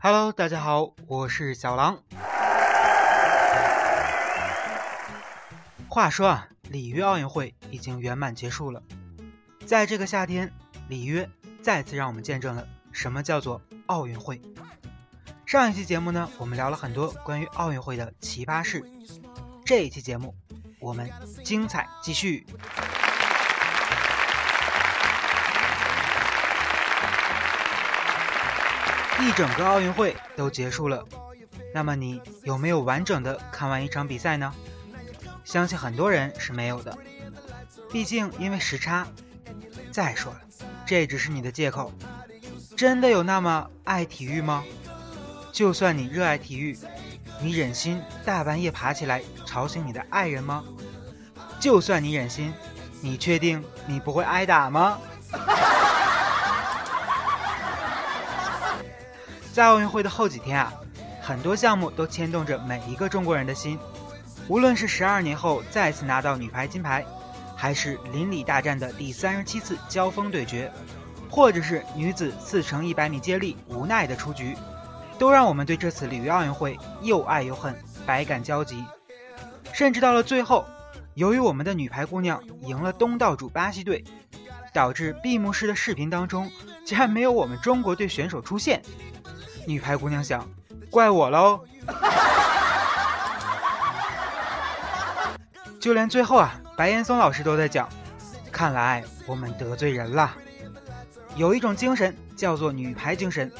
Hello，大家好，我是小狼。话说啊，里约奥运会已经圆满结束了。在这个夏天，里约再次让我们见证了什么叫做奥运会。上一期节目呢，我们聊了很多关于奥运会的奇葩事。这一期节目，我们精彩继续。一整个奥运会都结束了，那么你有没有完整的看完一场比赛呢？相信很多人是没有的，毕竟因为时差。再说了，这只是你的借口。真的有那么爱体育吗？就算你热爱体育，你忍心大半夜爬起来吵醒你的爱人吗？就算你忍心，你确定你不会挨打吗？在奥运会的后几天啊，很多项目都牵动着每一个中国人的心。无论是十二年后再次拿到女排金牌，还是邻里大战的第三十七次交锋对决，或者是女子四乘一百米接力无奈的出局，都让我们对这次里约奥运会又爱又恨，百感交集。甚至到了最后，由于我们的女排姑娘赢了东道主巴西队，导致闭幕式的视频当中竟然没有我们中国队选手出现。女排姑娘想，怪我喽。就连最后啊，白岩松老师都在讲，看来我们得罪人了。有一种精神叫做女排精神，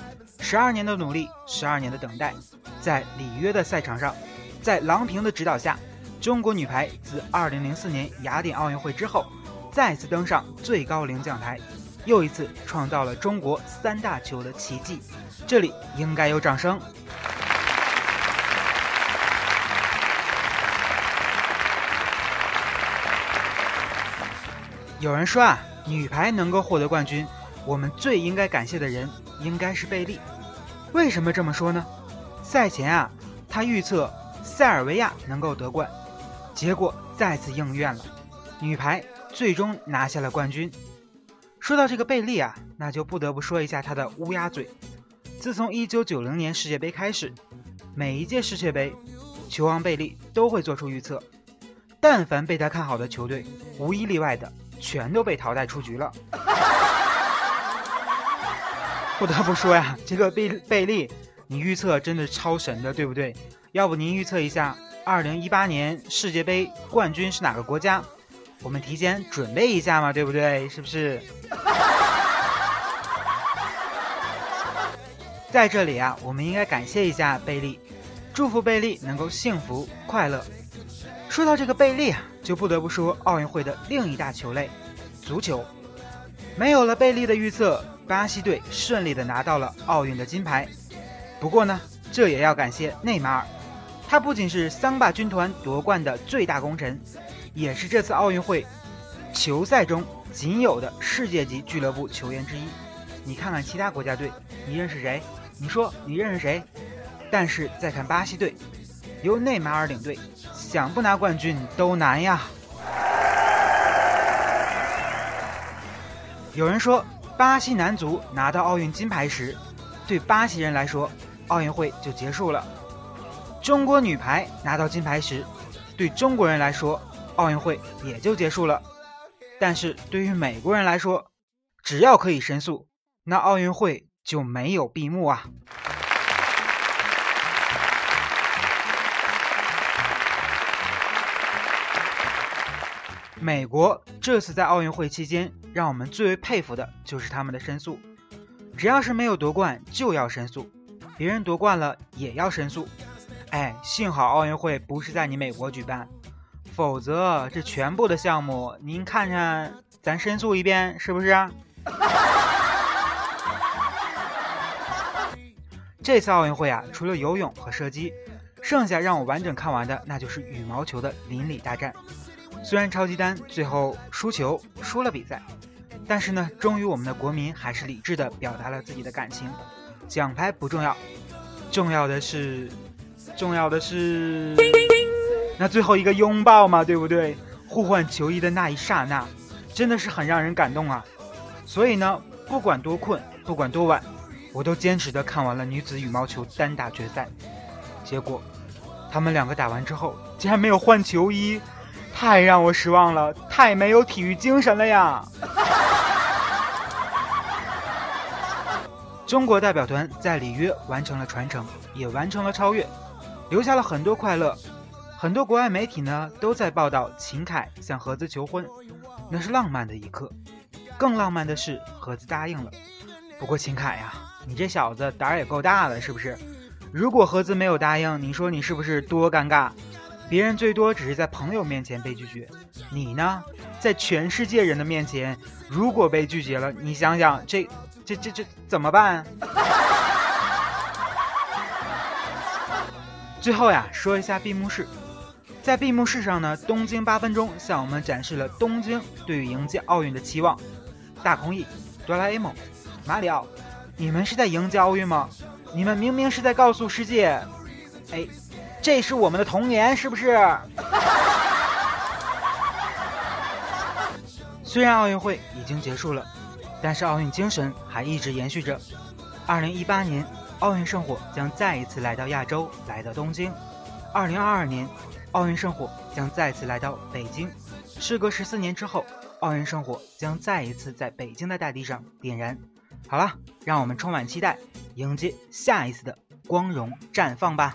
十二年的努力，十二年的等待，在里约的赛场上，在郎平的指导下，中国女排自2004年雅典奥运会之后，再次登上最高领奖台。又一次创造了中国三大球的奇迹，这里应该有掌声。有人说啊，女排能够获得冠军，我们最应该感谢的人应该是贝利。为什么这么说呢？赛前啊，他预测塞尔维亚能够得冠，结果再次应验了，女排最终拿下了冠军。说到这个贝利啊，那就不得不说一下他的乌鸦嘴。自从1990年世界杯开始，每一届世界杯，球王贝利都会做出预测。但凡被他看好的球队，无一例外的全都被淘汰出局了。不得不说呀，这个贝贝利，你预测真的超神的，对不对？要不您预测一下，2018年世界杯冠军是哪个国家？我们提前准备一下嘛，对不对？是不是？在这里啊，我们应该感谢一下贝利，祝福贝利能够幸福快乐。说到这个贝利啊，就不得不说奥运会的另一大球类——足球。没有了贝利的预测，巴西队顺利的拿到了奥运的金牌。不过呢，这也要感谢内马尔，他不仅是桑巴军团夺冠的最大功臣。也是这次奥运会球赛中仅有的世界级俱乐部球员之一。你看看其他国家队，你认识谁？你说你认识谁？但是再看巴西队，由内马尔领队，想不拿冠军都难呀。有人说，巴西男足拿到奥运金牌时，对巴西人来说，奥运会就结束了；中国女排拿到金牌时，对中国人来说，奥运会也就结束了，但是对于美国人来说，只要可以申诉，那奥运会就没有闭幕啊。美国这次在奥运会期间，让我们最为佩服的就是他们的申诉，只要是没有夺冠就要申诉，别人夺冠了也要申诉。哎，幸好奥运会不是在你美国举办。否则，这全部的项目，您看看，咱申诉一遍是不是？这次奥运会啊，除了游泳和射击，剩下让我完整看完的，那就是羽毛球的邻里大战。虽然超级丹最后输球输了比赛，但是呢，终于我们的国民还是理智的表达了自己的感情。奖牌不重要，重要的是，重要的是，那最后一个拥抱嘛，对不对？互换球衣的那一刹那，真的是很让人感动啊。所以呢，不管多困，不管多晚，我都坚持的看完了女子羽毛球单打决赛。结果，他们两个打完之后，竟然没有换球衣。太让我失望了，太没有体育精神了呀！中国代表团在里约完成了传承，也完成了超越，留下了很多快乐。很多国外媒体呢都在报道秦凯向何姿求婚，那是浪漫的一刻。更浪漫的是何姿答应了。不过秦凯呀，你这小子胆儿也够大的，是不是？如果何姿没有答应，你说你是不是多尴尬？别人最多只是在朋友面前被拒绝，你呢，在全世界人的面前，如果被拒绝了，你想想这这这这怎么办？最后呀，说一下闭幕式，在闭幕式上呢，东京八分钟向我们展示了东京对于迎接奥运的期望。大空翼、哆啦 A 梦、马里奥，你们是在迎接奥运吗？你们明明是在告诉世界，哎。这是我们的童年，是不是？虽然奥运会已经结束了，但是奥运精神还一直延续着。二零一八年，奥运圣火将再一次来到亚洲，来到东京；二零二二年，奥运圣火将再次来到北京。时隔十四年之后，奥运圣火将再一次在北京的大地上点燃。好了，让我们充满期待，迎接下一次的光荣绽放吧。